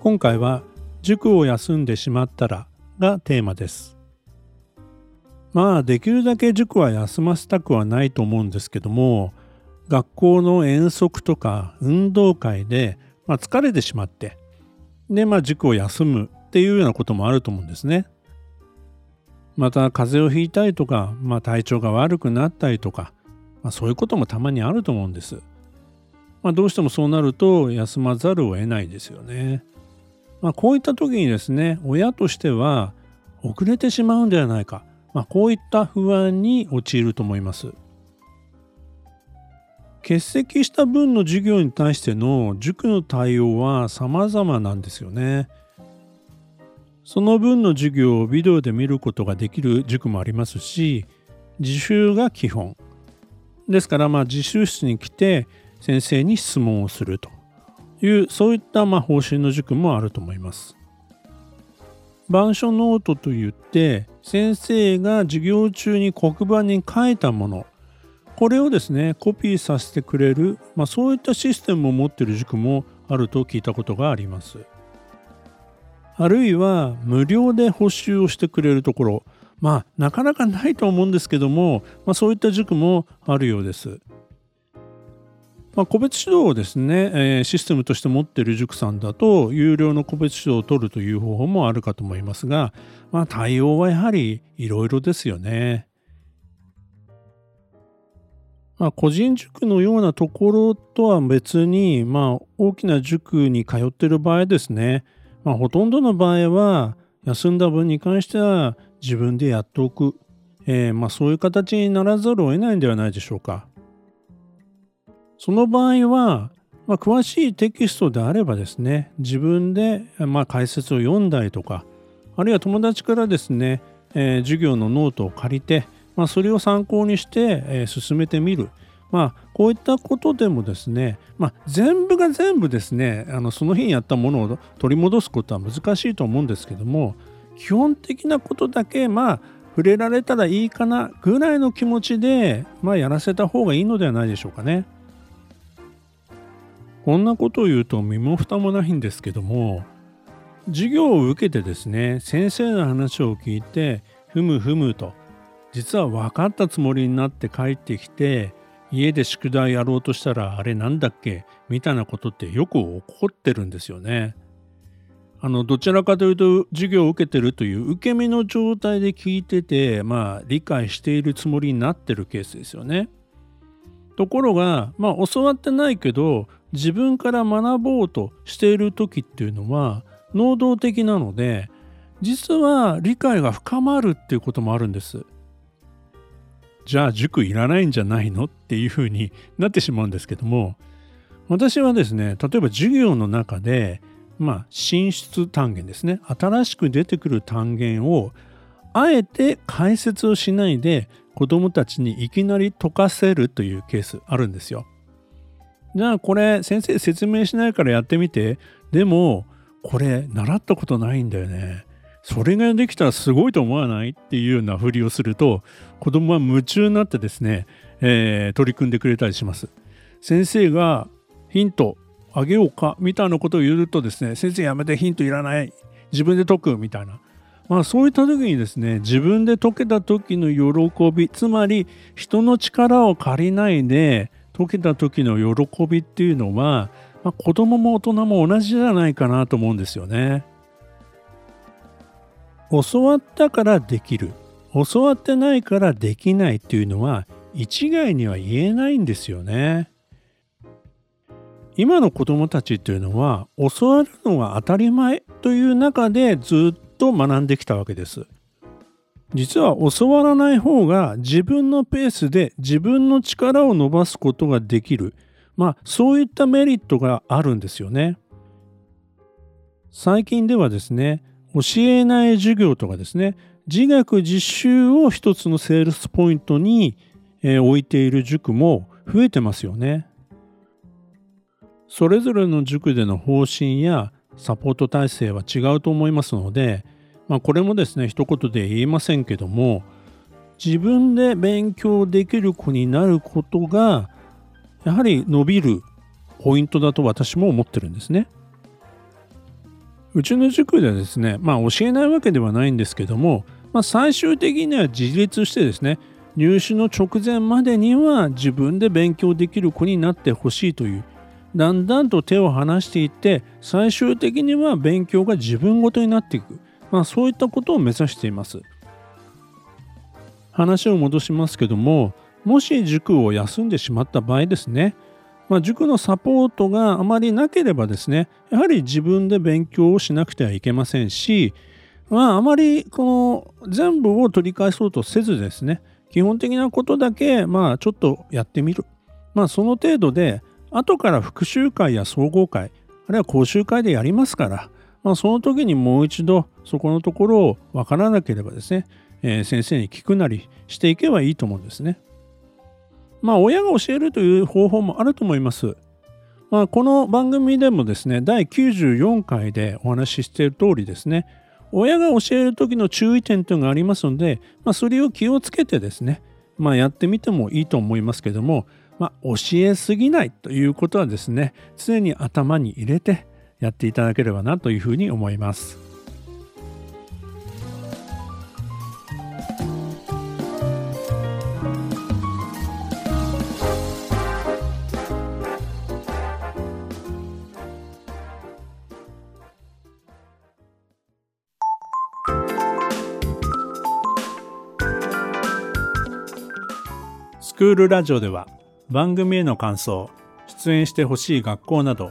今回は塾を休んでしまったらがテーマです。まあできるだけ塾は休ませたくはないと思うんですけども学校の遠足とか運動会で、まあ、疲れてしまってでまあ塾を休むっていうようなこともあると思うんですね。また風邪をひいたりとか、まあ、体調が悪くなったりとか、まあ、そういうこともたまにあると思うんです、まあ、どうしてもそうなると休まざるを得ないですよね。まあ、こういった時にですね親としては遅れてしまうんではないか、まあ、こういった不安に陥ると思います。欠席した分の授業に対しての塾の対応は様々なんですよね。その分の授業をビデオで見ることができる塾もありますし自習が基本。ですからまあ自習室に来て先生に質問をすると。いうそういったま方針の塾もあると思います。板書ノートといって先生が授業中に黒板に書いたものこれをですねコピーさせてくれる、まあ、そういったシステムを持ってる塾もあると聞いたことがあります。あるいは無料で補習をしてくれるところまあなかなかないと思うんですけども、まあ、そういった塾もあるようです。まあ、個別指導をですね、えー、システムとして持っている塾さんだと有料の個別指導を取るという方法もあるかと思いますが、まあ、対応はやはりいろいろですよね。まあ、個人塾のようなところとは別に、まあ、大きな塾に通っている場合ですね、まあ、ほとんどの場合は休んだ分に関しては自分でやっておく、えー、まあそういう形にならざるを得ないんではないでしょうか。その場合は、まあ、詳しいテキストであればですね自分で、まあ、解説を読んだりとかあるいは友達からですね、えー、授業のノートを借りて、まあ、それを参考にして、えー、進めてみる。まあ、こういったことでもですね、まあ、全部が全部ですねあのその日にやったものを取り戻すことは難しいと思うんですけども基本的なことだけまあ触れられたらいいかなぐらいの気持ちで、まあ、やらせた方がいいのではないでしょうかね。こんなことを言うと身も蓋もないんですけども授業を受けてですね先生の話を聞いてふむふむと実は分かったつもりになって帰ってきて家で宿題やろうとしたらあれなんだっけ？みたいなことってよく起こってるんですよね。あのどちらかというと授業を受けてるという受け身の状態で聞いててまあ理解しているつもりになってるケースですよね。ところがまあ教わってないけど自分から学ぼうとしている時っていうのは能動的なので実は理解が深まるっていうこともあるんです。じゃあ塾いらないんじゃないのっていうふうになってしまうんですけども私はですね例えば授業の中でまあ進出単元ですね新しく出てくる単元をあえて解説をしないで子どもたちにいきなり解かせるというケースあるんですよ。じゃあこれ先生説明しないからやってみて。でもこれ習ったことないんだよね。それができたらすごいと思わないっていうようなふりをすると子供は夢中になってですね、えー、取り組んでくれたりします。先生がヒントあげようかみたいなことを言うとですね先生やめてヒントいらない。自分で解くみたいな。まあそういった時にですね自分で解けた時の喜びつまり人の力を借りないで解けた時の喜びっていうのは、まあ、子供も大人も同じじゃないかなと思うんですよね。教わったからできる教わってないからできないっていうのは一概には言えないんですよね。今の子供たちっていうのは教わるのが当たり前という中でずっと学んできたわけです。実は教わらない方が自分のペースで自分の力を伸ばすことができるまあそういったメリットがあるんですよね。最近ではですね、教えない授業とかですね、自学実習を一つのセールスポイントに、え、置いている塾も増えてますよね。それぞれの塾での方針やサポート体制は違うと思いますので、まあ、これもですね一言で言えませんけども自分で勉強できる子になることがやはり伸びるポイントだと私も思ってるんですね。うちの塾ではですね、まあ教えないわけではないんですけども、まあ、最終的には自立してですね、入試の直前までには自分で勉強できる子になってほしいというだんだんと手を離していって最終的には勉強が自分ごとになっていく、まあ、そういったことを目指しています。話を戻しますけどももし塾を休んでしまった場合ですね、まあ、塾のサポートがあまりなければですねやはり自分で勉強をしなくてはいけませんしまああまりこの全部を取り返そうとせずですね基本的なことだけまあちょっとやってみる。まあその程度で後から復習会や総合会、あるいは講習会でやりますから、まあ、その時にもう一度そこのところを分からなければですね、えー、先生に聞くなりしていけばいいと思うんですね。まあ親が教えるという方法もあると思います。まあ、この番組でもですね、第94回でお話ししている通りですね、親が教える時の注意点というのがありますので、まあ、それを気をつけてですね、まあ、やってみてもいいと思いますけども、まあ、教えすぎないということはですね常に頭に入れてやっていただければなというふうに思います。スクールラジオでは番組への感想、出演してほしい学校など、